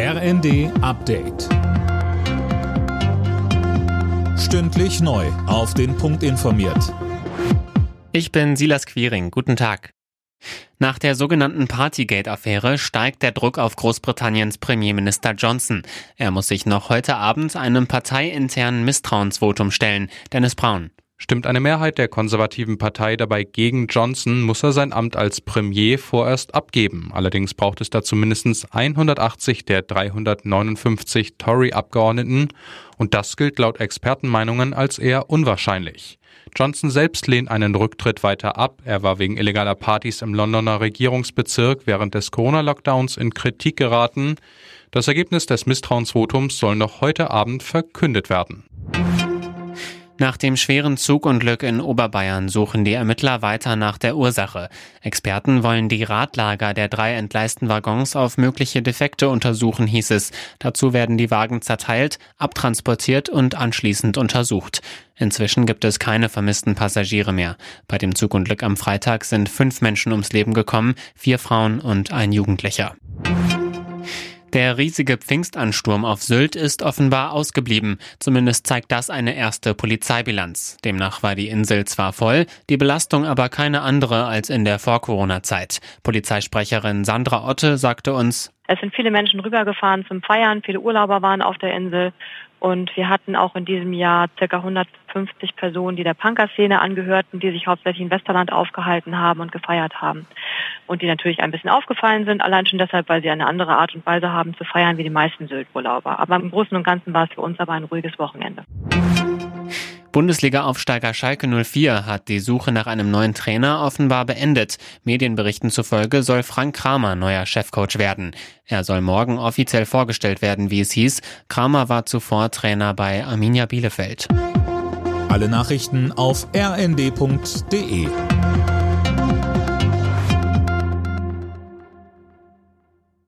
RND Update. Stündlich neu. Auf den Punkt informiert. Ich bin Silas Quiring. Guten Tag. Nach der sogenannten Partygate-Affäre steigt der Druck auf Großbritanniens Premierminister Johnson. Er muss sich noch heute Abend einem parteiinternen Misstrauensvotum stellen. Dennis Braun. Stimmt eine Mehrheit der konservativen Partei dabei gegen Johnson, muss er sein Amt als Premier vorerst abgeben. Allerdings braucht es dazu mindestens 180 der 359 Tory-Abgeordneten und das gilt laut Expertenmeinungen als eher unwahrscheinlich. Johnson selbst lehnt einen Rücktritt weiter ab. Er war wegen illegaler Partys im Londoner Regierungsbezirk während des Corona-Lockdowns in Kritik geraten. Das Ergebnis des Misstrauensvotums soll noch heute Abend verkündet werden. Nach dem schweren Zugunglück in Oberbayern suchen die Ermittler weiter nach der Ursache. Experten wollen die Radlager der drei entgleisten Waggons auf mögliche Defekte untersuchen, hieß es. Dazu werden die Wagen zerteilt, abtransportiert und anschließend untersucht. Inzwischen gibt es keine vermissten Passagiere mehr. Bei dem Zugunglück am Freitag sind fünf Menschen ums Leben gekommen, vier Frauen und ein Jugendlicher. Der riesige Pfingstansturm auf Sylt ist offenbar ausgeblieben. Zumindest zeigt das eine erste Polizeibilanz. Demnach war die Insel zwar voll, die Belastung aber keine andere als in der Vor-Corona-Zeit. Polizeisprecherin Sandra Otte sagte uns, es sind viele Menschen rübergefahren zum Feiern, viele Urlauber waren auf der Insel und wir hatten auch in diesem Jahr ca. 150 Personen, die der Punkerszene angehörten, die sich hauptsächlich in Westerland aufgehalten haben und gefeiert haben. Und die natürlich ein bisschen aufgefallen sind, allein schon deshalb, weil sie eine andere Art und Weise haben zu feiern wie die meisten Sylt-Urlauber. Aber im Großen und Ganzen war es für uns aber ein ruhiges Wochenende. Bundesliga-Aufsteiger Schalke 04 hat die Suche nach einem neuen Trainer offenbar beendet. Medienberichten zufolge soll Frank Kramer neuer Chefcoach werden. Er soll morgen offiziell vorgestellt werden, wie es hieß. Kramer war zuvor Trainer bei Arminia Bielefeld. Alle Nachrichten auf rnd.de